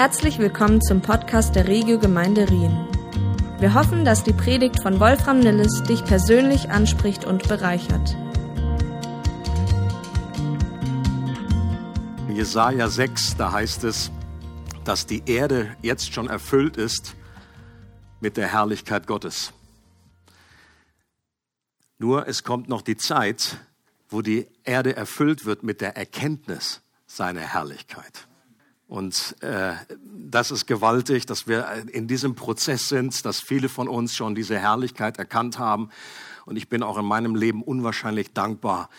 Herzlich willkommen zum Podcast der Regio Gemeinde Rien. Wir hoffen, dass die Predigt von Wolfram Nilles dich persönlich anspricht und bereichert. In Jesaja 6, da heißt es, dass die Erde jetzt schon erfüllt ist mit der Herrlichkeit Gottes. Nur es kommt noch die Zeit, wo die Erde erfüllt wird mit der Erkenntnis seiner Herrlichkeit. Und äh, das ist gewaltig, dass wir in diesem Prozess sind, dass viele von uns schon diese Herrlichkeit erkannt haben. Und ich bin auch in meinem Leben unwahrscheinlich dankbar,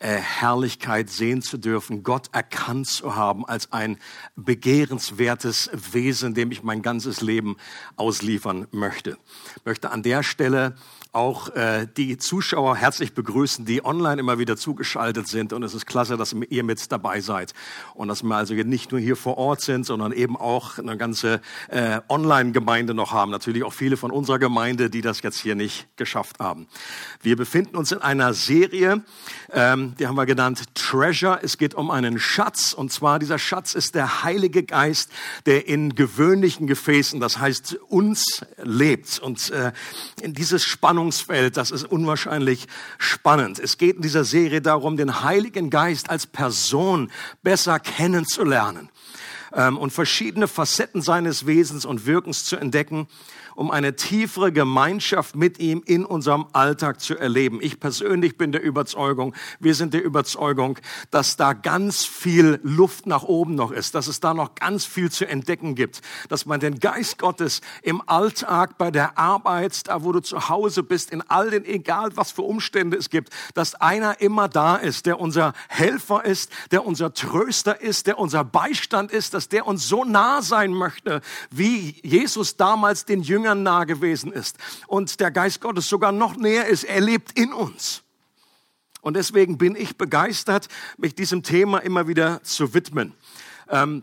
äh, Herrlichkeit sehen zu dürfen, Gott erkannt zu haben als ein begehrenswertes Wesen, dem ich mein ganzes Leben ausliefern möchte. Ich möchte an der Stelle auch äh, die Zuschauer herzlich begrüßen, die online immer wieder zugeschaltet sind. Und es ist klasse, dass ihr mit dabei seid. Und dass wir also nicht nur hier vor Ort sind, sondern eben auch eine ganze äh, Online-Gemeinde noch haben. Natürlich auch viele von unserer Gemeinde, die das jetzt hier nicht geschafft haben. Wir befinden uns in einer Serie, ähm, die haben wir genannt Treasure. Es geht um einen Schatz. Und zwar dieser Schatz ist der Heilige Geist, der in gewöhnlichen Gefäßen, das heißt uns, lebt. Und äh, in dieses Spannung Spannungsfeld, das ist unwahrscheinlich spannend. Es geht in dieser Serie darum, den Heiligen Geist als Person besser kennenzulernen ähm, und verschiedene Facetten seines Wesens und Wirkens zu entdecken um eine tiefere Gemeinschaft mit ihm in unserem Alltag zu erleben. Ich persönlich bin der Überzeugung, wir sind der Überzeugung, dass da ganz viel Luft nach oben noch ist, dass es da noch ganz viel zu entdecken gibt, dass man den Geist Gottes im Alltag, bei der Arbeit, da wo du zu Hause bist, in all den, egal was für Umstände es gibt, dass einer immer da ist, der unser Helfer ist, der unser Tröster ist, der unser Beistand ist, dass der uns so nah sein möchte, wie Jesus damals den Jüngern Jüngern nah gewesen ist und der Geist Gottes sogar noch näher ist. Er lebt in uns. Und deswegen bin ich begeistert, mich diesem Thema immer wieder zu widmen. Ähm,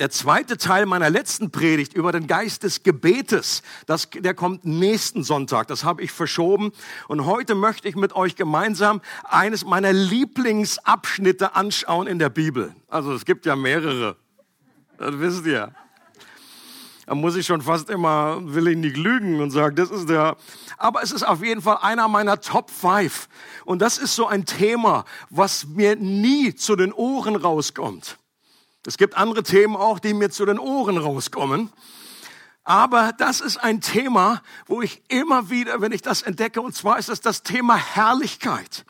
der zweite Teil meiner letzten Predigt über den Geist des Gebetes, das, der kommt nächsten Sonntag. Das habe ich verschoben. Und heute möchte ich mit euch gemeinsam eines meiner Lieblingsabschnitte anschauen in der Bibel. Also es gibt ja mehrere. Das wisst ihr da muss ich schon fast immer, will ich nicht lügen und sagen, das ist der, aber es ist auf jeden Fall einer meiner Top 5. Und das ist so ein Thema, was mir nie zu den Ohren rauskommt. Es gibt andere Themen auch, die mir zu den Ohren rauskommen. Aber das ist ein Thema, wo ich immer wieder, wenn ich das entdecke, und zwar ist es das Thema Herrlichkeit.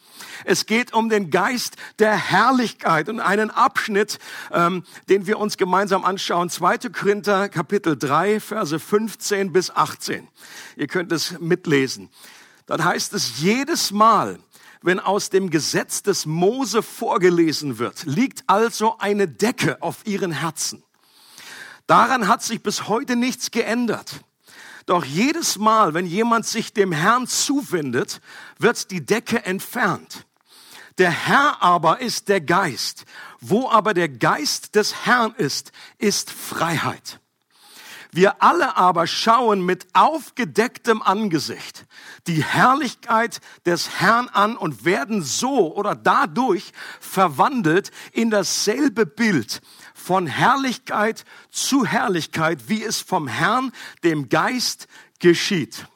Es geht um den Geist der Herrlichkeit und einen Abschnitt, ähm, den wir uns gemeinsam anschauen. 2. Korinther Kapitel 3, Verse 15 bis 18. Ihr könnt es mitlesen. Dann heißt es jedes Mal, wenn aus dem Gesetz des Mose vorgelesen wird, liegt also eine Decke auf ihren Herzen. Daran hat sich bis heute nichts geändert. Doch jedes Mal, wenn jemand sich dem Herrn zuwendet, wird die Decke entfernt. Der Herr aber ist der Geist. Wo aber der Geist des Herrn ist, ist Freiheit. Wir alle aber schauen mit aufgedecktem Angesicht die Herrlichkeit des Herrn an und werden so oder dadurch verwandelt in dasselbe Bild von Herrlichkeit zu Herrlichkeit, wie es vom Herrn, dem Geist, geschieht.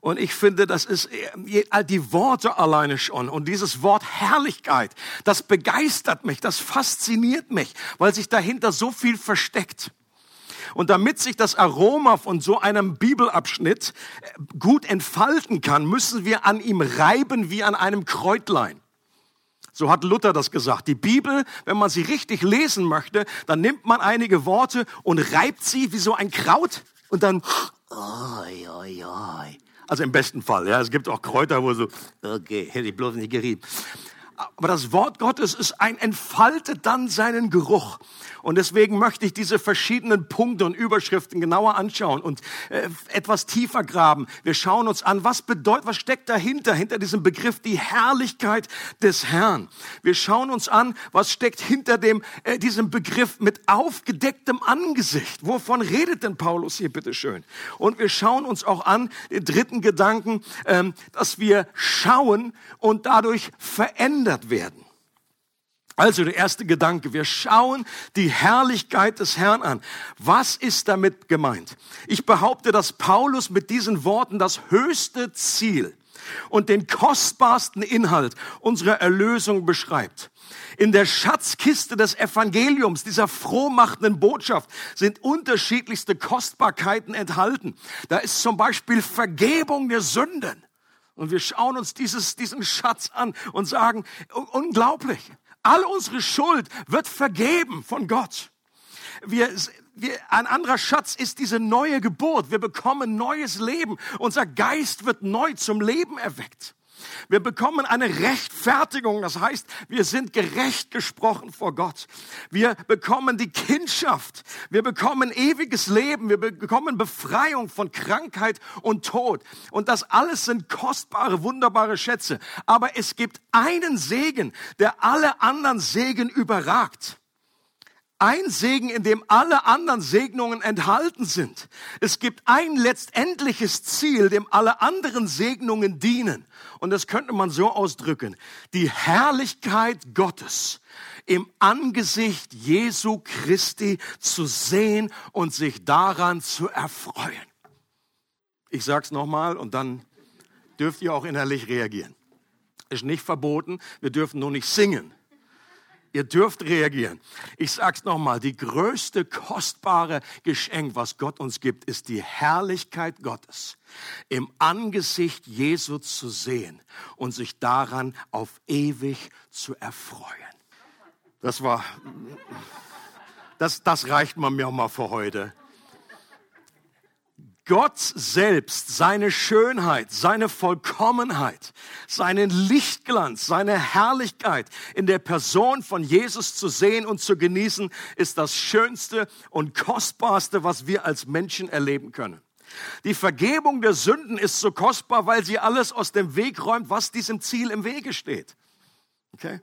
Und ich finde, das ist die Worte alleine schon. Und dieses Wort Herrlichkeit, das begeistert mich, das fasziniert mich, weil sich dahinter so viel versteckt. Und damit sich das Aroma von so einem Bibelabschnitt gut entfalten kann, müssen wir an ihm reiben wie an einem Kräutlein. So hat Luther das gesagt. Die Bibel, wenn man sie richtig lesen möchte, dann nimmt man einige Worte und reibt sie wie so ein Kraut und dann, oi, oi, oi. Also im besten Fall, ja. Es gibt auch Kräuter, wo so, okay, hätte ich bloß nicht gerieben. Aber das Wort Gottes ist ein, entfaltet dann seinen Geruch. Und deswegen möchte ich diese verschiedenen Punkte und Überschriften genauer anschauen und äh, etwas tiefer graben. Wir schauen uns an, was bedeutet, was steckt dahinter, hinter diesem Begriff die Herrlichkeit des Herrn. Wir schauen uns an, was steckt hinter dem, äh, diesem Begriff mit aufgedecktem Angesicht. Wovon redet denn Paulus hier bitte schön? Und wir schauen uns auch an, den dritten Gedanken, ähm, dass wir schauen und dadurch verändern verändert werden. Also der erste Gedanke, wir schauen die Herrlichkeit des Herrn an. Was ist damit gemeint? Ich behaupte, dass Paulus mit diesen Worten das höchste Ziel und den kostbarsten Inhalt unserer Erlösung beschreibt. In der Schatzkiste des Evangeliums, dieser frohmachenden Botschaft, sind unterschiedlichste Kostbarkeiten enthalten. Da ist zum Beispiel Vergebung der Sünden. Und wir schauen uns dieses, diesen Schatz an und sagen, unglaublich. All unsere Schuld wird vergeben von Gott. Wir, wir, ein anderer Schatz ist diese neue Geburt. Wir bekommen neues Leben. Unser Geist wird neu zum Leben erweckt. Wir bekommen eine Rechtfertigung, das heißt, wir sind gerecht gesprochen vor Gott. Wir bekommen die Kindschaft, wir bekommen ewiges Leben, wir bekommen Befreiung von Krankheit und Tod. Und das alles sind kostbare, wunderbare Schätze. Aber es gibt einen Segen, der alle anderen Segen überragt ein Segen, in dem alle anderen Segnungen enthalten sind. Es gibt ein letztendliches Ziel, dem alle anderen Segnungen dienen. Und das könnte man so ausdrücken. Die Herrlichkeit Gottes im Angesicht Jesu Christi zu sehen und sich daran zu erfreuen. Ich sag's nochmal und dann dürft ihr auch innerlich reagieren. Ist nicht verboten, wir dürfen nur nicht singen. Ihr dürft reagieren. Ich sag's nochmal, die größte kostbare Geschenk, was Gott uns gibt, ist die Herrlichkeit Gottes im Angesicht Jesu zu sehen und sich daran auf ewig zu erfreuen. Das war, das, das reicht man mir auch mal für heute. Gott selbst, seine Schönheit, seine Vollkommenheit, seinen Lichtglanz, seine Herrlichkeit in der Person von Jesus zu sehen und zu genießen, ist das Schönste und Kostbarste, was wir als Menschen erleben können. Die Vergebung der Sünden ist so kostbar, weil sie alles aus dem Weg räumt, was diesem Ziel im Wege steht. Okay?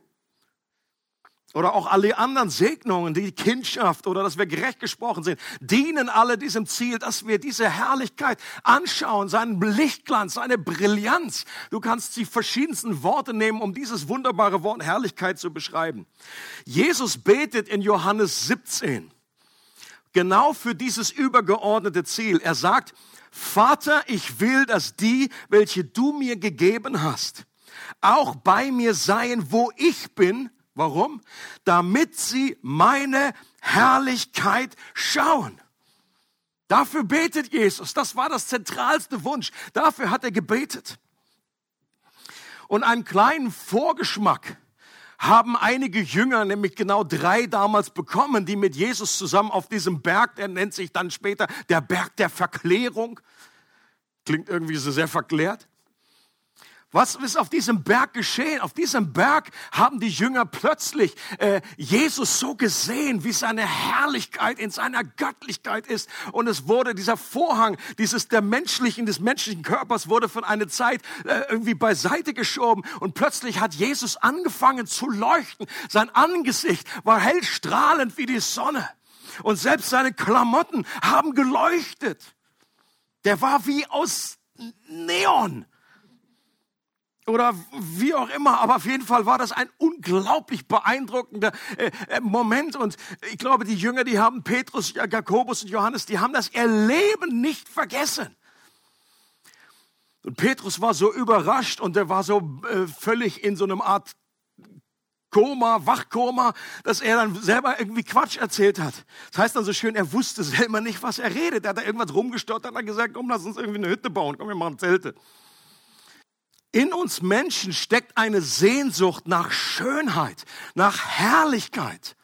Oder auch alle anderen Segnungen, die Kindschaft oder dass wir gerecht gesprochen sind, dienen alle diesem Ziel, dass wir diese Herrlichkeit anschauen, seinen Lichtglanz, seine Brillanz. Du kannst die verschiedensten Worte nehmen, um dieses wunderbare Wort Herrlichkeit zu beschreiben. Jesus betet in Johannes 17 genau für dieses übergeordnete Ziel. Er sagt, Vater, ich will, dass die, welche du mir gegeben hast, auch bei mir seien, wo ich bin, Warum? Damit sie meine Herrlichkeit schauen. Dafür betet Jesus. Das war das zentralste Wunsch. Dafür hat er gebetet. Und einen kleinen Vorgeschmack haben einige Jünger, nämlich genau drei damals bekommen, die mit Jesus zusammen auf diesem Berg, der nennt sich dann später der Berg der Verklärung. Klingt irgendwie so sehr verklärt. Was ist auf diesem Berg geschehen? Auf diesem Berg haben die Jünger plötzlich äh, Jesus so gesehen, wie seine Herrlichkeit in seiner Göttlichkeit ist. Und es wurde dieser Vorhang, dieses der menschlichen, des menschlichen Körpers wurde von einer Zeit äh, irgendwie beiseite geschoben. Und plötzlich hat Jesus angefangen zu leuchten. Sein Angesicht war hell strahlend wie die Sonne. Und selbst seine Klamotten haben geleuchtet. Der war wie aus Neon oder wie auch immer, aber auf jeden Fall war das ein unglaublich beeindruckender äh, äh, Moment und ich glaube, die Jünger, die haben Petrus, Jakobus und Johannes, die haben das Erleben nicht vergessen. Und Petrus war so überrascht und er war so äh, völlig in so einem Art Koma, Wachkoma, dass er dann selber irgendwie Quatsch erzählt hat. Das heißt dann so schön, er wusste selber nicht, was er redet. Er hat da irgendwas rumgestottert, hat gesagt, komm, lass uns irgendwie eine Hütte bauen, komm, wir machen Zelte. In uns Menschen steckt eine Sehnsucht nach Schönheit, nach Herrlichkeit.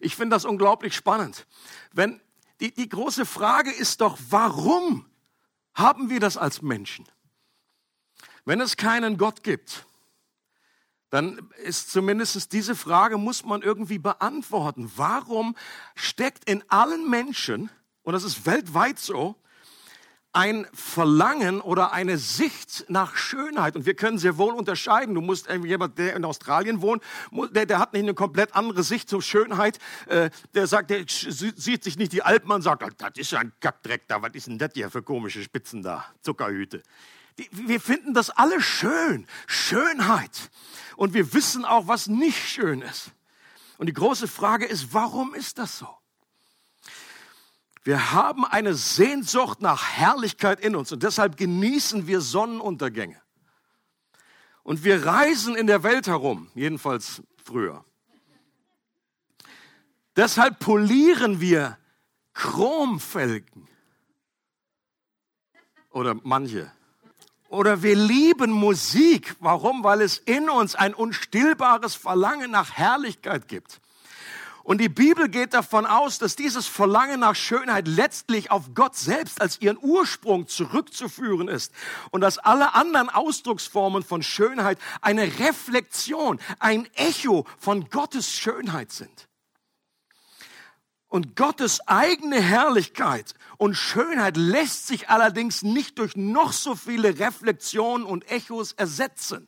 Ich finde das unglaublich spannend. Wenn die, die große Frage ist doch, warum haben wir das als Menschen? Wenn es keinen Gott gibt, dann ist zumindest diese Frage, muss man irgendwie beantworten. Warum steckt in allen Menschen, und das ist weltweit so, ein Verlangen oder eine Sicht nach Schönheit. Und wir können sehr wohl unterscheiden. Du musst jemand, der in Australien wohnt, der, der hat nicht eine komplett andere Sicht zur Schönheit. Äh, der sagt, der sieht sich nicht die Alpen und sagt, das ist ja ein Kackdreck da. Was ist denn das hier für komische Spitzen da? Zuckerhüte. Die, wir finden das alle schön. Schönheit. Und wir wissen auch, was nicht schön ist. Und die große Frage ist, warum ist das so? Wir haben eine Sehnsucht nach Herrlichkeit in uns und deshalb genießen wir Sonnenuntergänge. Und wir reisen in der Welt herum, jedenfalls früher. Deshalb polieren wir Chromfelgen. Oder manche. Oder wir lieben Musik. Warum? Weil es in uns ein unstillbares Verlangen nach Herrlichkeit gibt. Und die Bibel geht davon aus, dass dieses Verlangen nach Schönheit letztlich auf Gott selbst als ihren Ursprung zurückzuführen ist und dass alle anderen Ausdrucksformen von Schönheit eine Reflexion, ein Echo von Gottes Schönheit sind. Und Gottes eigene Herrlichkeit und Schönheit lässt sich allerdings nicht durch noch so viele Reflexionen und Echos ersetzen.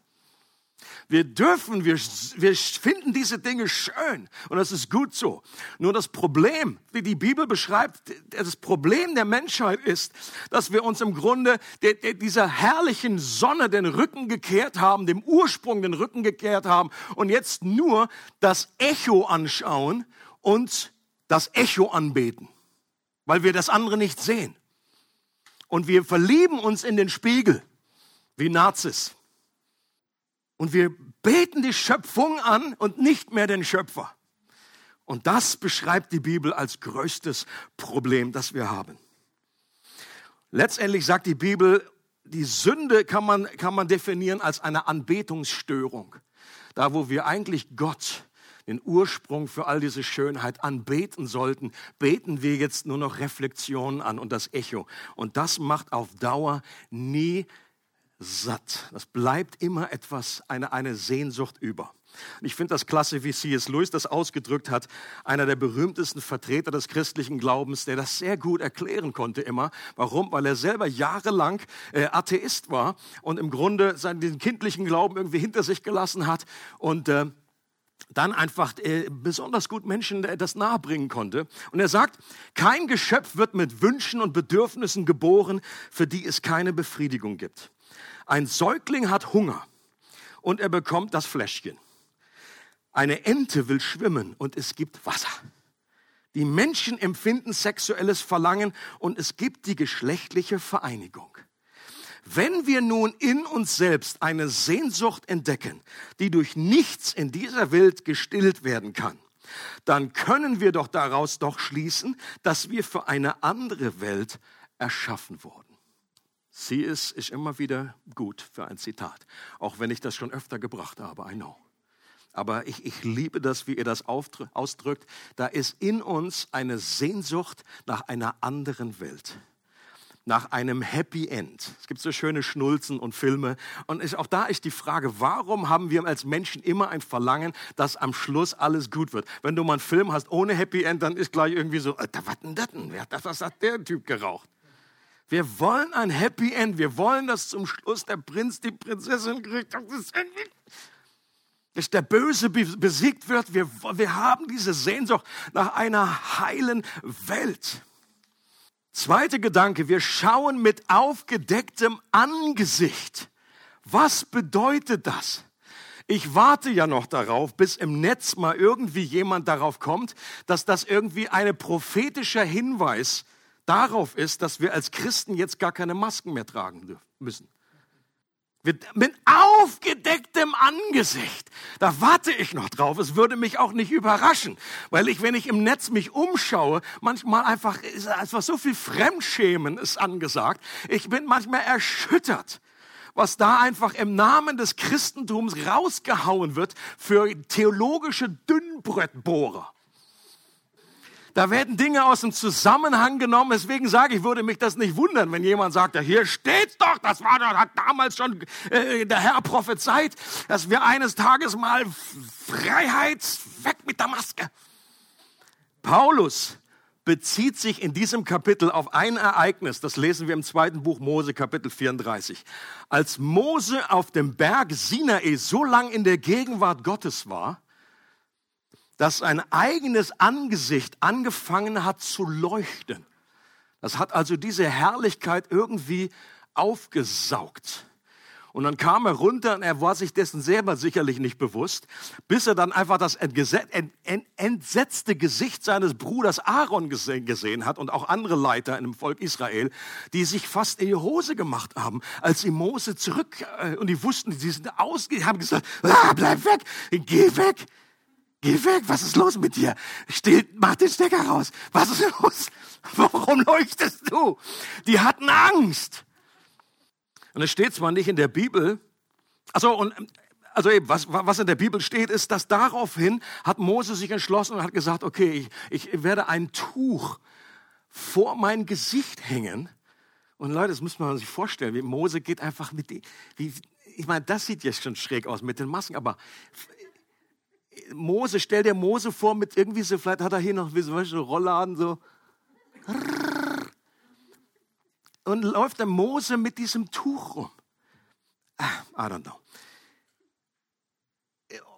Wir dürfen, wir, wir finden diese Dinge schön und das ist gut so. Nur das Problem, wie die Bibel beschreibt, das Problem der Menschheit ist, dass wir uns im Grunde der, der, dieser herrlichen Sonne den Rücken gekehrt haben, dem Ursprung den Rücken gekehrt haben und jetzt nur das Echo anschauen und das Echo anbeten, weil wir das andere nicht sehen. Und wir verlieben uns in den Spiegel wie Nazis. Und wir beten die Schöpfung an und nicht mehr den Schöpfer. Und das beschreibt die Bibel als größtes Problem, das wir haben. Letztendlich sagt die Bibel, die Sünde kann man, kann man definieren als eine Anbetungsstörung. Da, wo wir eigentlich Gott, den Ursprung für all diese Schönheit anbeten sollten, beten wir jetzt nur noch Reflexionen an und das Echo. Und das macht auf Dauer nie satt. Das bleibt immer etwas, eine, eine Sehnsucht über. Ich finde das klasse, wie C.S. Lewis das ausgedrückt hat, einer der berühmtesten Vertreter des christlichen Glaubens, der das sehr gut erklären konnte immer. Warum? Weil er selber jahrelang äh, Atheist war und im Grunde seinen kindlichen Glauben irgendwie hinter sich gelassen hat und äh, dann einfach äh, besonders gut Menschen das nahebringen konnte. Und er sagt, kein Geschöpf wird mit Wünschen und Bedürfnissen geboren, für die es keine Befriedigung gibt. Ein Säugling hat Hunger und er bekommt das Fläschchen. Eine Ente will schwimmen und es gibt Wasser. Die Menschen empfinden sexuelles Verlangen und es gibt die geschlechtliche Vereinigung. Wenn wir nun in uns selbst eine Sehnsucht entdecken, die durch nichts in dieser Welt gestillt werden kann, dann können wir doch daraus doch schließen, dass wir für eine andere Welt erschaffen wurden. Sie ist, ist immer wieder gut für ein Zitat, auch wenn ich das schon öfter gebracht habe, I know. Aber ich, ich liebe das, wie ihr das ausdrückt. Da ist in uns eine Sehnsucht nach einer anderen Welt nach einem Happy End. Es gibt so schöne Schnulzen und Filme. Und ist, auch da ist die Frage, warum haben wir als Menschen immer ein Verlangen, dass am Schluss alles gut wird? Wenn du mal einen Film hast ohne Happy End, dann ist gleich irgendwie so, Alter, was denn das denn? Was hat der Typ geraucht? Wir wollen ein Happy End. Wir wollen, dass zum Schluss der Prinz die Prinzessin kriegt. dass der Böse besiegt wird. Wir, wir haben diese Sehnsucht nach einer heilen Welt. Zweiter Gedanke, wir schauen mit aufgedecktem Angesicht. Was bedeutet das? Ich warte ja noch darauf, bis im Netz mal irgendwie jemand darauf kommt, dass das irgendwie ein prophetischer Hinweis darauf ist, dass wir als Christen jetzt gar keine Masken mehr tragen müssen. Mit aufgedecktem Angesicht. Da warte ich noch drauf. Es würde mich auch nicht überraschen, weil ich, wenn ich im Netz mich umschaue, manchmal einfach, ist einfach so viel Fremdschämen ist angesagt. Ich bin manchmal erschüttert, was da einfach im Namen des Christentums rausgehauen wird für theologische Dünnbrettbohrer. Da werden Dinge aus dem Zusammenhang genommen. Deswegen sage ich, würde mich das nicht wundern, wenn jemand sagt, ja, hier steht's doch, das war doch, hat damals schon äh, der Herr prophezeit, dass wir eines Tages mal Freiheit weg mit der Maske. Paulus bezieht sich in diesem Kapitel auf ein Ereignis, das lesen wir im zweiten Buch Mose, Kapitel 34. Als Mose auf dem Berg Sinai so lang in der Gegenwart Gottes war, dass sein eigenes Angesicht angefangen hat zu leuchten. Das hat also diese Herrlichkeit irgendwie aufgesaugt. Und dann kam er runter und er war sich dessen selber sicherlich nicht bewusst, bis er dann einfach das entsetzte Gesicht seines Bruders Aaron gesehen hat und auch andere Leiter dem Volk Israel, die sich fast in die Hose gemacht haben, als sie Mose zurück, äh, und die wussten, sie sind ausge, haben gesagt, ah, bleib weg, geh weg. Geh weg, was ist los mit dir? Still, mach den Stecker raus. Was ist los? Warum leuchtest du? Die hatten Angst. Und es steht zwar nicht in der Bibel, also und also eben, was, was in der Bibel steht, ist, dass daraufhin hat Mose sich entschlossen und hat gesagt, okay, ich, ich werde ein Tuch vor mein Gesicht hängen. Und Leute, das muss man sich vorstellen, wie Mose geht einfach mit die, wie, ich meine, das sieht jetzt schon schräg aus mit den Masken, aber Mose, stell dir Mose vor mit irgendwie so, vielleicht hat er hier noch wie so Rollladen so. Und läuft der Mose mit diesem Tuch rum. Ah, I don't know.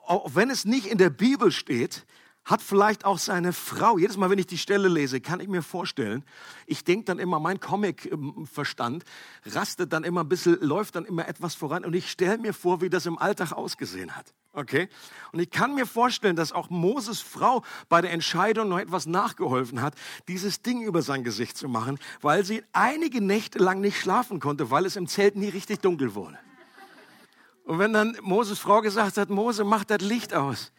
Auch wenn es nicht in der Bibel steht, hat vielleicht auch seine Frau, jedes Mal, wenn ich die Stelle lese, kann ich mir vorstellen, ich denke dann immer, mein Comic-Verstand rastet dann immer ein bisschen, läuft dann immer etwas voran und ich stelle mir vor, wie das im Alltag ausgesehen hat. Okay? Und ich kann mir vorstellen, dass auch Moses Frau bei der Entscheidung noch etwas nachgeholfen hat, dieses Ding über sein Gesicht zu machen, weil sie einige Nächte lang nicht schlafen konnte, weil es im Zelt nie richtig dunkel wurde. Und wenn dann Moses Frau gesagt hat, Mose, mach das Licht aus,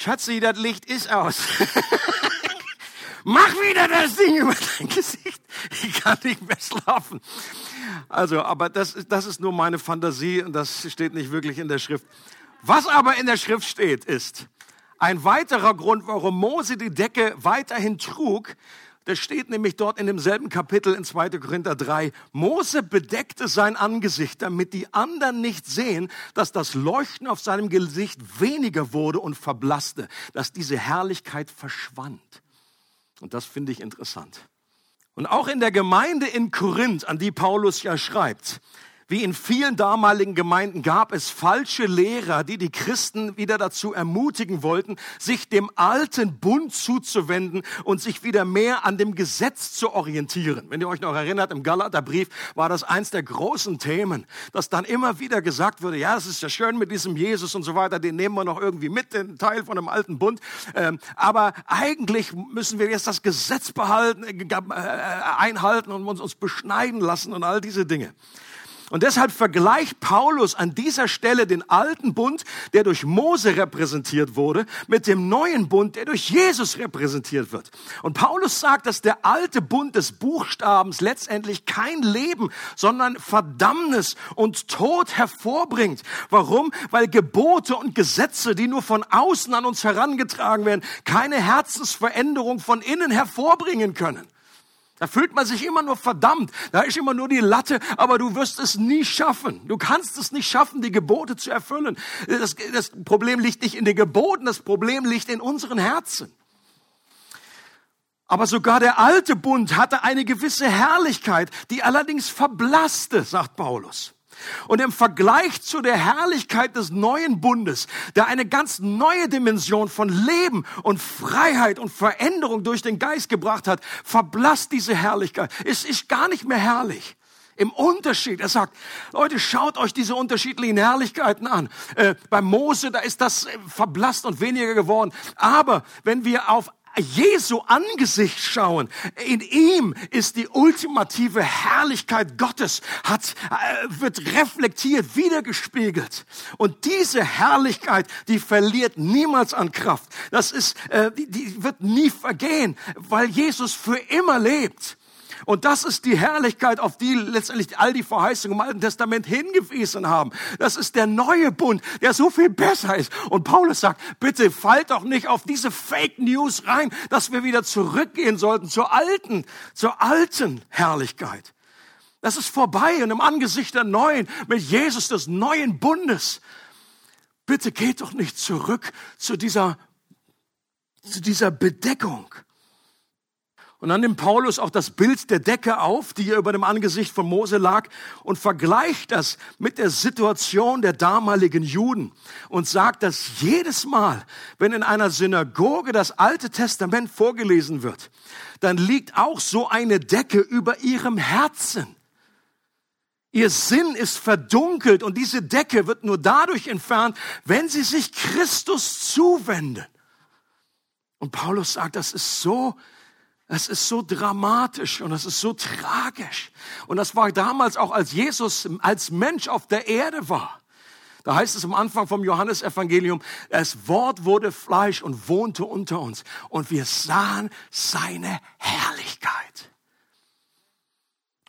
Schatzi, das Licht ist aus. Mach wieder das Ding über dein Gesicht. Ich kann nicht mehr schlafen. Also, aber das, das ist nur meine Fantasie und das steht nicht wirklich in der Schrift. Was aber in der Schrift steht, ist ein weiterer Grund, warum Mose die Decke weiterhin trug, das steht nämlich dort in demselben Kapitel in 2. Korinther 3. Mose bedeckte sein Angesicht, damit die anderen nicht sehen, dass das Leuchten auf seinem Gesicht weniger wurde und verblasste, dass diese Herrlichkeit verschwand. Und das finde ich interessant. Und auch in der Gemeinde in Korinth, an die Paulus ja schreibt, wie in vielen damaligen Gemeinden gab es falsche Lehrer, die die Christen wieder dazu ermutigen wollten, sich dem alten Bund zuzuwenden und sich wieder mehr an dem Gesetz zu orientieren. Wenn ihr euch noch erinnert, im Galaterbrief war das eins der großen Themen, dass dann immer wieder gesagt wurde, ja, es ist ja schön mit diesem Jesus und so weiter, den nehmen wir noch irgendwie mit, den Teil von dem alten Bund. Ähm, aber eigentlich müssen wir jetzt das Gesetz behalten, äh, äh, einhalten und uns beschneiden lassen und all diese Dinge. Und deshalb vergleicht Paulus an dieser Stelle den alten Bund, der durch Mose repräsentiert wurde, mit dem neuen Bund, der durch Jesus repräsentiert wird. Und Paulus sagt, dass der alte Bund des Buchstabens letztendlich kein Leben, sondern Verdammnis und Tod hervorbringt. Warum? Weil Gebote und Gesetze, die nur von außen an uns herangetragen werden, keine Herzensveränderung von innen hervorbringen können. Da fühlt man sich immer nur verdammt. Da ist immer nur die Latte, aber du wirst es nie schaffen. Du kannst es nicht schaffen, die Gebote zu erfüllen. Das, das Problem liegt nicht in den Geboten, das Problem liegt in unseren Herzen. Aber sogar der alte Bund hatte eine gewisse Herrlichkeit, die allerdings verblasste, sagt Paulus. Und im Vergleich zu der Herrlichkeit des neuen Bundes, der eine ganz neue Dimension von Leben und Freiheit und Veränderung durch den Geist gebracht hat, verblasst diese Herrlichkeit. Es ist gar nicht mehr herrlich. Im Unterschied, er sagt, Leute, schaut euch diese unterschiedlichen Herrlichkeiten an. Äh, bei Mose, da ist das verblasst und weniger geworden. Aber wenn wir auf Jesu Angesicht schauen. In ihm ist die ultimative Herrlichkeit Gottes, hat, äh, wird reflektiert, wiedergespiegelt. Und diese Herrlichkeit, die verliert niemals an Kraft. Das ist, äh, die, die wird nie vergehen, weil Jesus für immer lebt. Und das ist die Herrlichkeit, auf die letztendlich all die Verheißungen im Alten Testament hingewiesen haben. Das ist der neue Bund, der so viel besser ist. Und Paulus sagt, bitte fallt doch nicht auf diese Fake News rein, dass wir wieder zurückgehen sollten zur alten, zur alten Herrlichkeit. Das ist vorbei und im Angesicht der neuen, mit Jesus des neuen Bundes. Bitte geht doch nicht zurück zu dieser, zu dieser Bedeckung. Und dann nimmt Paulus auch das Bild der Decke auf, die hier über dem Angesicht von Mose lag, und vergleicht das mit der Situation der damaligen Juden und sagt, dass jedes Mal, wenn in einer Synagoge das Alte Testament vorgelesen wird, dann liegt auch so eine Decke über ihrem Herzen. Ihr Sinn ist verdunkelt und diese Decke wird nur dadurch entfernt, wenn sie sich Christus zuwenden. Und Paulus sagt, das ist so, das ist so dramatisch und das ist so tragisch. Und das war damals auch, als Jesus als Mensch auf der Erde war. Da heißt es am Anfang vom Johannesevangelium, das Wort wurde Fleisch und wohnte unter uns und wir sahen seine Herrlichkeit.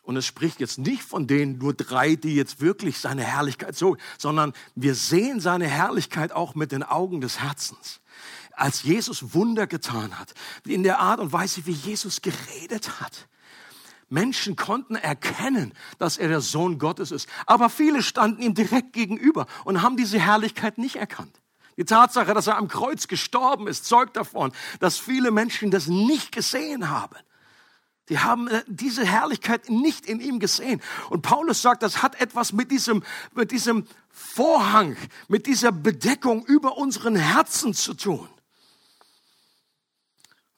Und es spricht jetzt nicht von den nur drei, die jetzt wirklich seine Herrlichkeit so, sondern wir sehen seine Herrlichkeit auch mit den Augen des Herzens. Als Jesus Wunder getan hat, in der Art und Weise, wie Jesus geredet hat. Menschen konnten erkennen, dass er der Sohn Gottes ist. Aber viele standen ihm direkt gegenüber und haben diese Herrlichkeit nicht erkannt. Die Tatsache, dass er am Kreuz gestorben ist, zeugt davon, dass viele Menschen das nicht gesehen haben. Die haben äh, diese Herrlichkeit nicht in ihm gesehen. Und Paulus sagt, das hat etwas mit diesem, mit diesem Vorhang, mit dieser Bedeckung über unseren Herzen zu tun.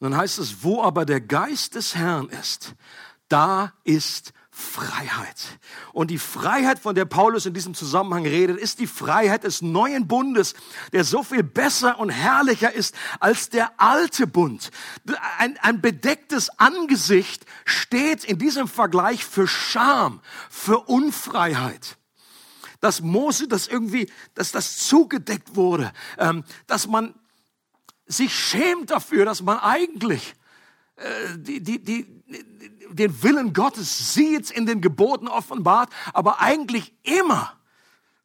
Dann heißt es, wo aber der Geist des Herrn ist, da ist Freiheit. Und die Freiheit, von der Paulus in diesem Zusammenhang redet, ist die Freiheit des neuen Bundes, der so viel besser und herrlicher ist als der alte Bund. Ein, ein bedecktes Angesicht steht in diesem Vergleich für Scham, für Unfreiheit dass Mose das irgendwie, dass das zugedeckt wurde, ähm, dass man sich schämt dafür, dass man eigentlich äh, die, die, die, den Willen Gottes sieht, in den Geboten offenbart, aber eigentlich immer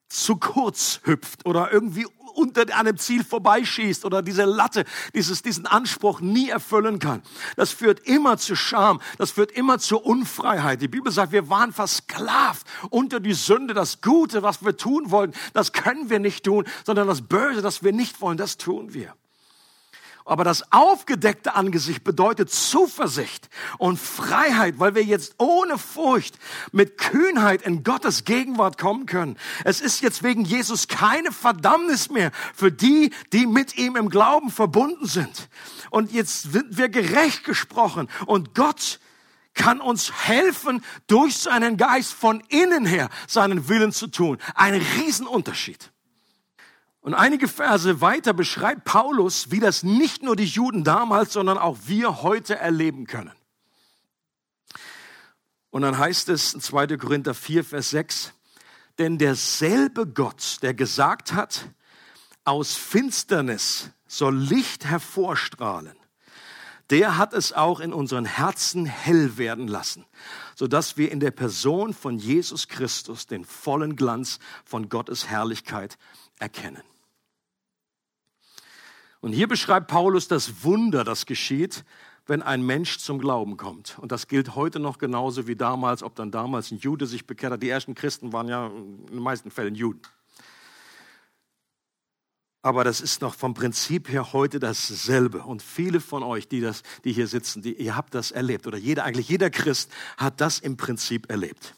zu kurz hüpft oder irgendwie unter einem Ziel vorbeischießt oder diese Latte, dieses, diesen Anspruch nie erfüllen kann. Das führt immer zu Scham, das führt immer zur Unfreiheit. Die Bibel sagt, wir waren versklavt unter die Sünde. Das Gute, was wir tun wollen, das können wir nicht tun, sondern das Böse, das wir nicht wollen, das tun wir. Aber das aufgedeckte Angesicht bedeutet Zuversicht und Freiheit, weil wir jetzt ohne Furcht mit Kühnheit in Gottes Gegenwart kommen können. Es ist jetzt wegen Jesus keine Verdammnis mehr für die, die mit ihm im Glauben verbunden sind. Und jetzt sind wir gerecht gesprochen und Gott kann uns helfen, durch seinen Geist von innen her seinen Willen zu tun. Ein Riesenunterschied. Und einige Verse weiter beschreibt Paulus, wie das nicht nur die Juden damals, sondern auch wir heute erleben können. Und dann heißt es in 2. Korinther 4, Vers 6, denn derselbe Gott, der gesagt hat, aus Finsternis soll Licht hervorstrahlen, der hat es auch in unseren Herzen hell werden lassen, sodass wir in der Person von Jesus Christus den vollen Glanz von Gottes Herrlichkeit erkennen. Und hier beschreibt Paulus das Wunder, das geschieht, wenn ein Mensch zum Glauben kommt. Und das gilt heute noch genauso wie damals, ob dann damals ein Jude sich bekehrt hat. Die ersten Christen waren ja in den meisten Fällen Juden. Aber das ist noch vom Prinzip her heute dasselbe. Und viele von euch, die, das, die hier sitzen, die, ihr habt das erlebt. Oder jeder, eigentlich jeder Christ hat das im Prinzip erlebt.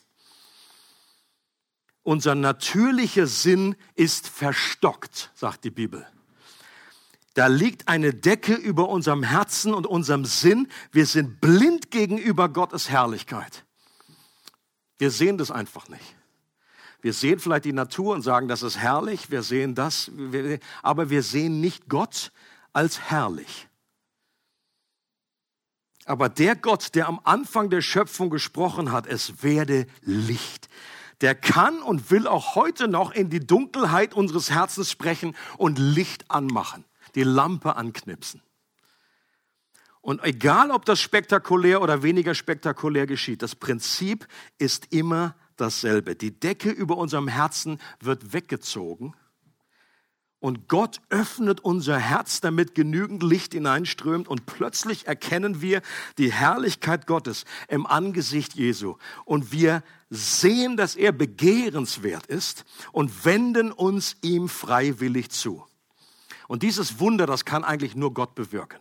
Unser natürlicher Sinn ist verstockt, sagt die Bibel. Da liegt eine Decke über unserem Herzen und unserem Sinn. Wir sind blind gegenüber Gottes Herrlichkeit. Wir sehen das einfach nicht. Wir sehen vielleicht die Natur und sagen, das ist herrlich. Wir sehen das, aber wir sehen nicht Gott als herrlich. Aber der Gott, der am Anfang der Schöpfung gesprochen hat, es werde Licht, der kann und will auch heute noch in die Dunkelheit unseres Herzens sprechen und Licht anmachen die Lampe anknipsen. Und egal, ob das spektakulär oder weniger spektakulär geschieht, das Prinzip ist immer dasselbe. Die Decke über unserem Herzen wird weggezogen und Gott öffnet unser Herz, damit genügend Licht hineinströmt und plötzlich erkennen wir die Herrlichkeit Gottes im Angesicht Jesu und wir sehen, dass er begehrenswert ist und wenden uns ihm freiwillig zu. Und dieses Wunder, das kann eigentlich nur Gott bewirken.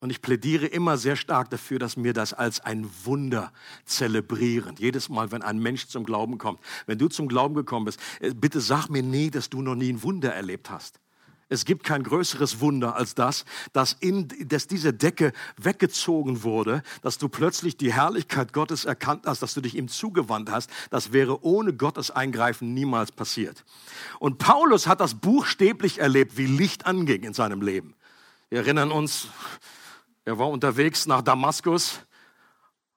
Und ich plädiere immer sehr stark dafür, dass wir das als ein Wunder zelebrieren. Jedes Mal, wenn ein Mensch zum Glauben kommt. Wenn du zum Glauben gekommen bist, äh, bitte sag mir nie, dass du noch nie ein Wunder erlebt hast. Es gibt kein größeres Wunder als das, dass, in, dass diese Decke weggezogen wurde, dass du plötzlich die Herrlichkeit Gottes erkannt hast, dass du dich ihm zugewandt hast. Das wäre ohne Gottes Eingreifen niemals passiert. Und Paulus hat das buchstäblich erlebt, wie Licht anging in seinem Leben. Wir erinnern uns, er war unterwegs nach Damaskus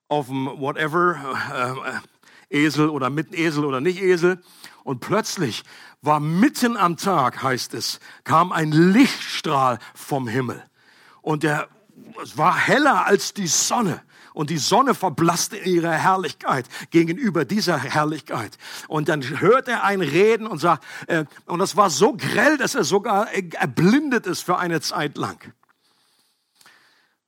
auf dem whatever, äh, äh, Esel oder mit Esel oder nicht Esel. Und plötzlich war mitten am Tag, heißt es, kam ein Lichtstrahl vom Himmel. Und es war heller als die Sonne. Und die Sonne verblasste in ihrer Herrlichkeit gegenüber dieser Herrlichkeit. Und dann hört er ein Reden und sagt, äh, und das war so grell, dass er sogar erblindet ist für eine Zeit lang.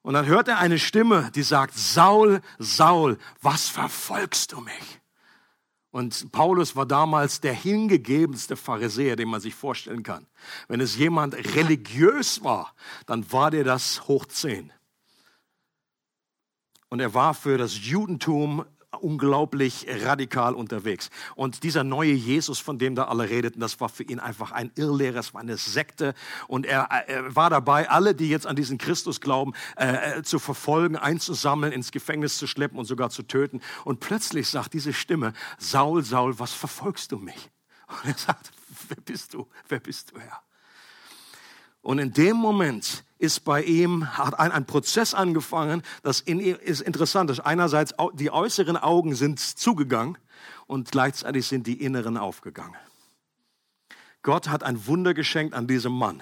Und dann hört er eine Stimme, die sagt, Saul, Saul, was verfolgst du mich? Und Paulus war damals der hingegebenste Pharisäer, den man sich vorstellen kann. Wenn es jemand religiös war, dann war der das hoch zehn. Und er war für das Judentum unglaublich radikal unterwegs. Und dieser neue Jesus, von dem da alle redeten, das war für ihn einfach ein Irrlehrer, es war eine Sekte. Und er, er war dabei, alle, die jetzt an diesen Christus glauben, äh, äh, zu verfolgen, einzusammeln, ins Gefängnis zu schleppen und sogar zu töten. Und plötzlich sagt diese Stimme, Saul, Saul, was verfolgst du mich? Und er sagt, wer bist du? Wer bist du, Herr? Und in dem Moment ist bei ihm, hat ein, ein Prozess angefangen, das in, ist interessant ist. Einerseits, die äußeren Augen sind zugegangen und gleichzeitig sind die inneren aufgegangen. Gott hat ein Wunder geschenkt an diesem Mann.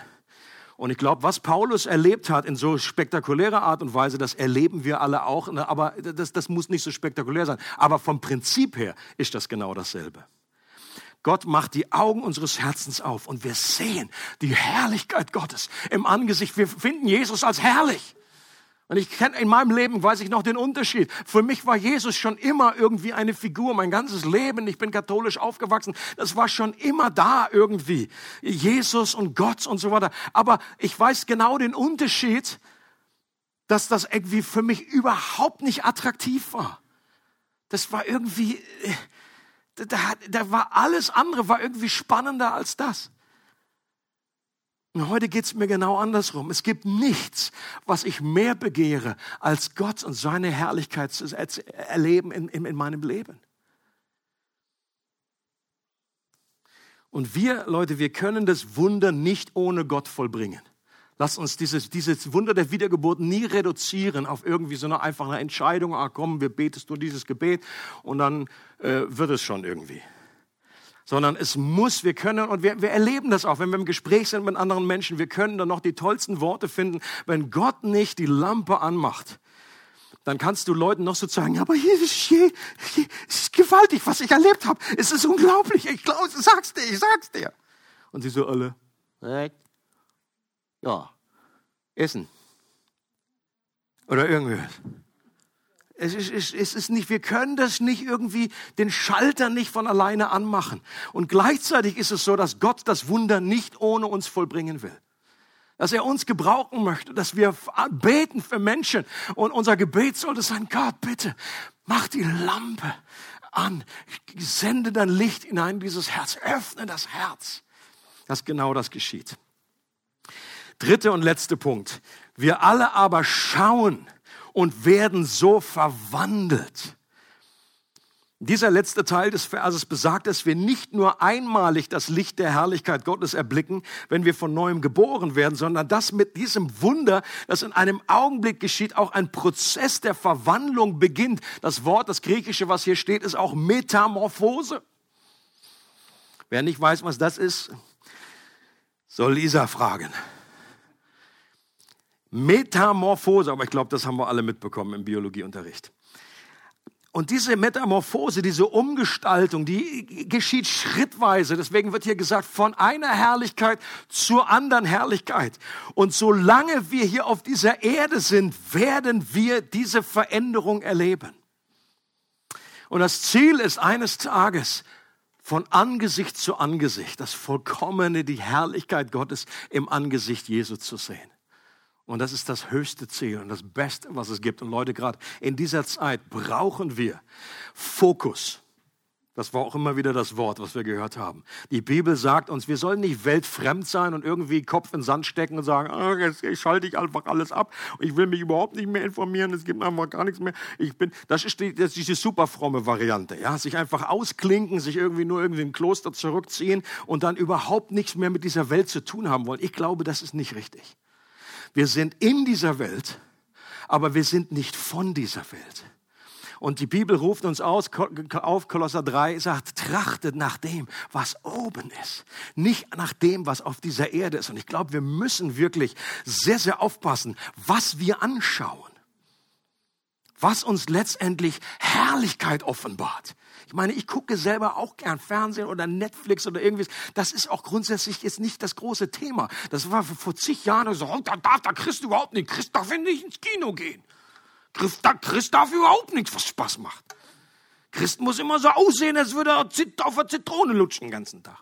Und ich glaube, was Paulus erlebt hat in so spektakulärer Art und Weise, das erleben wir alle auch. Ne? Aber das, das muss nicht so spektakulär sein. Aber vom Prinzip her ist das genau dasselbe. Gott macht die Augen unseres Herzens auf und wir sehen die Herrlichkeit Gottes im Angesicht. Wir finden Jesus als herrlich. Und ich kenne in meinem Leben, weiß ich noch den Unterschied. Für mich war Jesus schon immer irgendwie eine Figur, mein ganzes Leben. Ich bin katholisch aufgewachsen. Das war schon immer da irgendwie. Jesus und Gott und so weiter. Aber ich weiß genau den Unterschied, dass das irgendwie für mich überhaupt nicht attraktiv war. Das war irgendwie, äh, da, da war alles andere war irgendwie spannender als das. Und heute geht es mir genau andersrum. Es gibt nichts, was ich mehr begehre, als Gott und seine Herrlichkeit zu erleben in, in, in meinem Leben. Und wir, Leute, wir können das Wunder nicht ohne Gott vollbringen. Lass uns dieses, dieses Wunder der Wiedergeburt nie reduzieren auf irgendwie so eine einfache Entscheidung. Ah, komm, wir betest du dieses Gebet und dann äh, wird es schon irgendwie. Sondern es muss, wir können, und wir, wir erleben das auch, wenn wir im Gespräch sind mit anderen Menschen, wir können dann noch die tollsten Worte finden. Wenn Gott nicht die Lampe anmacht, dann kannst du Leuten noch so sagen, aber hier ist, hier, hier ist gewaltig, was ich erlebt habe. Es ist unglaublich. Ich glaube, sag's dir, ich sag's dir. Und sie so alle, ja, essen. Oder irgendwas. Es ist, es, es ist nicht, wir können das nicht irgendwie, den Schalter nicht von alleine anmachen. Und gleichzeitig ist es so, dass Gott das Wunder nicht ohne uns vollbringen will. Dass er uns gebrauchen möchte, dass wir beten für Menschen. Und unser Gebet sollte sein, Gott, bitte, mach die Lampe an. Sende dein Licht hinein in dieses Herz. Öffne das Herz. Dass genau das geschieht. Dritter und letzter Punkt. Wir alle aber schauen und werden so verwandelt. Dieser letzte Teil des Verses besagt, dass wir nicht nur einmalig das Licht der Herrlichkeit Gottes erblicken, wenn wir von neuem geboren werden, sondern dass mit diesem Wunder, das in einem Augenblick geschieht, auch ein Prozess der Verwandlung beginnt. Das Wort, das Griechische, was hier steht, ist auch Metamorphose. Wer nicht weiß, was das ist, soll Lisa fragen. Metamorphose, aber ich glaube, das haben wir alle mitbekommen im Biologieunterricht. Und diese Metamorphose, diese Umgestaltung, die geschieht schrittweise. Deswegen wird hier gesagt, von einer Herrlichkeit zur anderen Herrlichkeit. Und solange wir hier auf dieser Erde sind, werden wir diese Veränderung erleben. Und das Ziel ist eines Tages, von Angesicht zu Angesicht, das Vollkommene, die Herrlichkeit Gottes im Angesicht Jesu zu sehen. Und das ist das höchste Ziel und das Beste, was es gibt. Und Leute, gerade in dieser Zeit brauchen wir Fokus. Das war auch immer wieder das Wort, was wir gehört haben. Die Bibel sagt uns, wir sollen nicht weltfremd sein und irgendwie Kopf in den Sand stecken und sagen, ah, jetzt schalte ich einfach alles ab. Ich will mich überhaupt nicht mehr informieren. Es gibt einfach gar nichts mehr. Ich bin, das ist, die, das ist diese super fromme Variante. Ja, sich einfach ausklinken, sich irgendwie nur irgendwie ein Kloster zurückziehen und dann überhaupt nichts mehr mit dieser Welt zu tun haben wollen. Ich glaube, das ist nicht richtig. Wir sind in dieser Welt, aber wir sind nicht von dieser Welt. Und die Bibel ruft uns aus, auf, Kolosser 3 sagt, trachtet nach dem, was oben ist, nicht nach dem, was auf dieser Erde ist. Und ich glaube, wir müssen wirklich sehr, sehr aufpassen, was wir anschauen, was uns letztendlich Herrlichkeit offenbart. Ich meine, ich gucke selber auch gern Fernsehen oder Netflix oder irgendwas. Das ist auch grundsätzlich jetzt nicht das große Thema. Das war vor zig Jahren so, oh, da darf der Christ überhaupt nicht. Christ darf nicht ins Kino gehen. Christ, Christ darf überhaupt nichts, was Spaß macht. Christ muss immer so aussehen, als würde er auf der Zitrone lutschen den ganzen Tag.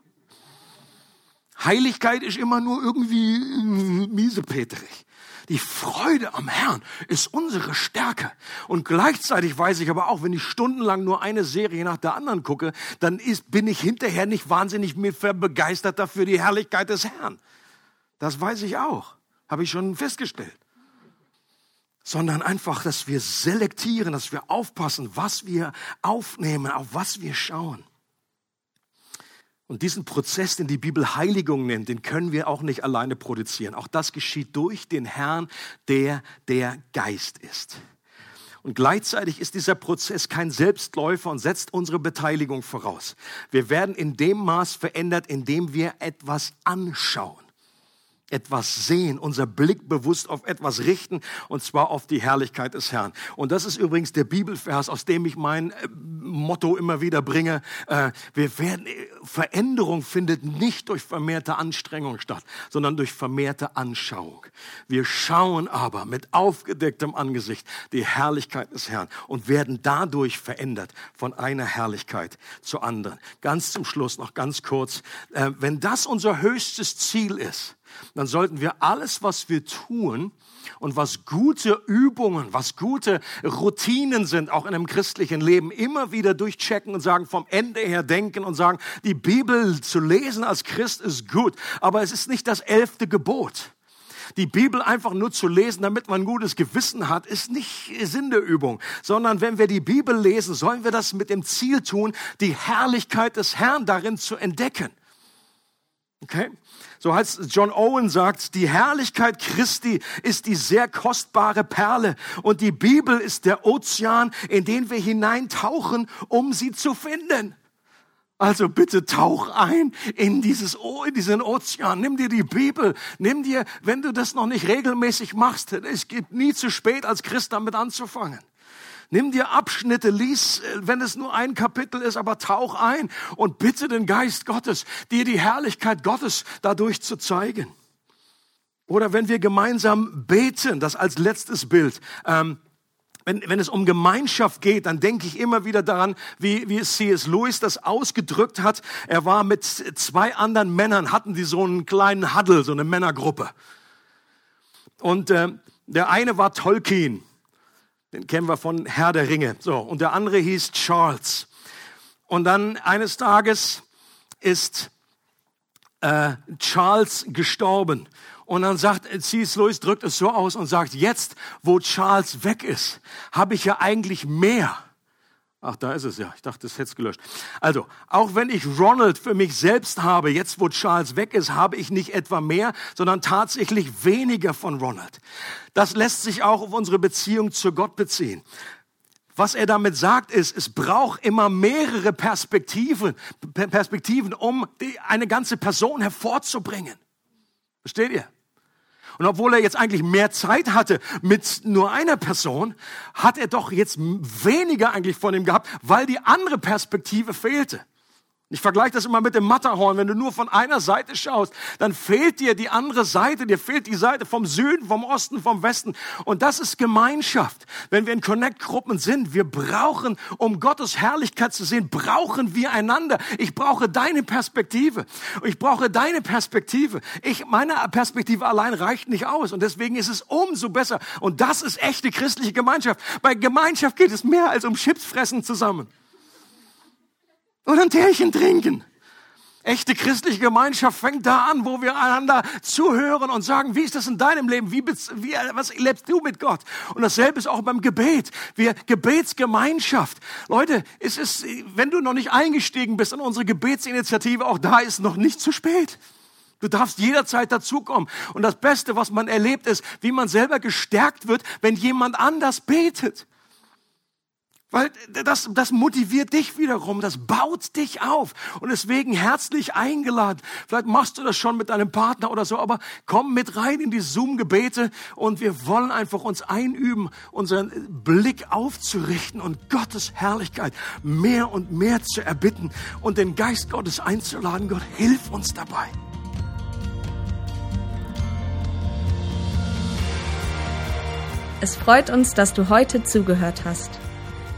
Heiligkeit ist immer nur irgendwie miesepeterig. Die Freude am Herrn ist unsere Stärke. Und gleichzeitig weiß ich aber auch, wenn ich stundenlang nur eine Serie nach der anderen gucke, dann ist, bin ich hinterher nicht wahnsinnig begeistert dafür die Herrlichkeit des Herrn. Das weiß ich auch. Habe ich schon festgestellt sondern einfach, dass wir selektieren, dass wir aufpassen, was wir aufnehmen, auf was wir schauen. Und diesen Prozess, den die Bibel Heiligung nennt, den können wir auch nicht alleine produzieren. Auch das geschieht durch den Herrn, der der Geist ist. Und gleichzeitig ist dieser Prozess kein Selbstläufer und setzt unsere Beteiligung voraus. Wir werden in dem Maß verändert, in dem wir etwas anschauen etwas sehen, unser Blick bewusst auf etwas richten, und zwar auf die Herrlichkeit des Herrn. Und das ist übrigens der Bibelvers, aus dem ich mein äh, Motto immer wieder bringe. Äh, wir werden, äh, Veränderung findet nicht durch vermehrte Anstrengung statt, sondern durch vermehrte Anschauung. Wir schauen aber mit aufgedecktem Angesicht die Herrlichkeit des Herrn und werden dadurch verändert von einer Herrlichkeit zur anderen. Ganz zum Schluss noch ganz kurz, wenn das unser höchstes Ziel ist, dann sollten wir alles, was wir tun und was gute Übungen, was gute Routinen sind, auch in einem christlichen Leben, immer wieder durchchecken und sagen, vom Ende her denken und sagen, die Bibel zu lesen als Christ ist gut, aber es ist nicht das elfte Gebot. Die Bibel einfach nur zu lesen, damit man ein gutes Gewissen hat, ist nicht Sinn der Übung, sondern wenn wir die Bibel lesen, sollen wir das mit dem Ziel tun, die Herrlichkeit des Herrn darin zu entdecken. Okay? So heißt John Owen sagt, die Herrlichkeit Christi ist die sehr kostbare Perle und die Bibel ist der Ozean, in den wir hineintauchen, um sie zu finden. Also bitte tauch ein in dieses in diesen Ozean. Nimm dir die Bibel. Nimm dir, wenn du das noch nicht regelmäßig machst, es gibt nie zu spät als Christ damit anzufangen. Nimm dir Abschnitte, lies, äh, wenn es nur ein Kapitel ist, aber tauch ein und bitte den Geist Gottes, dir die Herrlichkeit Gottes dadurch zu zeigen. Oder wenn wir gemeinsam beten, das als letztes Bild. Ähm, wenn, wenn es um Gemeinschaft geht, dann denke ich immer wieder daran, wie, wie C.S. Lewis das ausgedrückt hat. Er war mit zwei anderen Männern, hatten die so einen kleinen Huddle, so eine Männergruppe. Und äh, der eine war Tolkien. Den kennen wir von Herr der Ringe. So, und der andere hieß Charles. Und dann eines Tages ist äh, Charles gestorben. Und dann sagt C.S. Lewis, drückt es so aus und sagt, jetzt, wo Charles weg ist, habe ich ja eigentlich mehr Ach, da ist es ja. Ich dachte, das hätte es gelöscht. Also, auch wenn ich Ronald für mich selbst habe, jetzt wo Charles weg ist, habe ich nicht etwa mehr, sondern tatsächlich weniger von Ronald. Das lässt sich auch auf unsere Beziehung zu Gott beziehen. Was er damit sagt, ist, es braucht immer mehrere Perspektiven, Perspektiven, um eine ganze Person hervorzubringen. Versteht ihr? Und obwohl er jetzt eigentlich mehr Zeit hatte mit nur einer Person, hat er doch jetzt weniger eigentlich von ihm gehabt, weil die andere Perspektive fehlte. Ich vergleiche das immer mit dem Matterhorn. Wenn du nur von einer Seite schaust, dann fehlt dir die andere Seite. Dir fehlt die Seite vom Süden, vom Osten, vom Westen. Und das ist Gemeinschaft. Wenn wir in Connect-Gruppen sind, wir brauchen, um Gottes Herrlichkeit zu sehen, brauchen wir einander. Ich brauche deine Perspektive. Ich brauche deine Perspektive. Ich, meine Perspektive allein reicht nicht aus. Und deswegen ist es umso besser. Und das ist echte christliche Gemeinschaft. Bei Gemeinschaft geht es mehr als um Chipsfressen zusammen. Und ein Tierchen trinken. Echte christliche Gemeinschaft fängt da an, wo wir einander zuhören und sagen, wie ist das in deinem Leben? Wie, wie, was lebst du mit Gott? Und dasselbe ist auch beim Gebet. Wir Gebetsgemeinschaft. Leute, es ist, wenn du noch nicht eingestiegen bist in unsere Gebetsinitiative, auch da ist noch nicht zu spät. Du darfst jederzeit dazukommen. Und das Beste, was man erlebt, ist, wie man selber gestärkt wird, wenn jemand anders betet. Weil das, das motiviert dich wiederum, das baut dich auf. Und deswegen herzlich eingeladen. Vielleicht machst du das schon mit deinem Partner oder so, aber komm mit rein in die Zoom-Gebete und wir wollen einfach uns einüben, unseren Blick aufzurichten und Gottes Herrlichkeit mehr und mehr zu erbitten und den Geist Gottes einzuladen. Gott, hilf uns dabei. Es freut uns, dass du heute zugehört hast.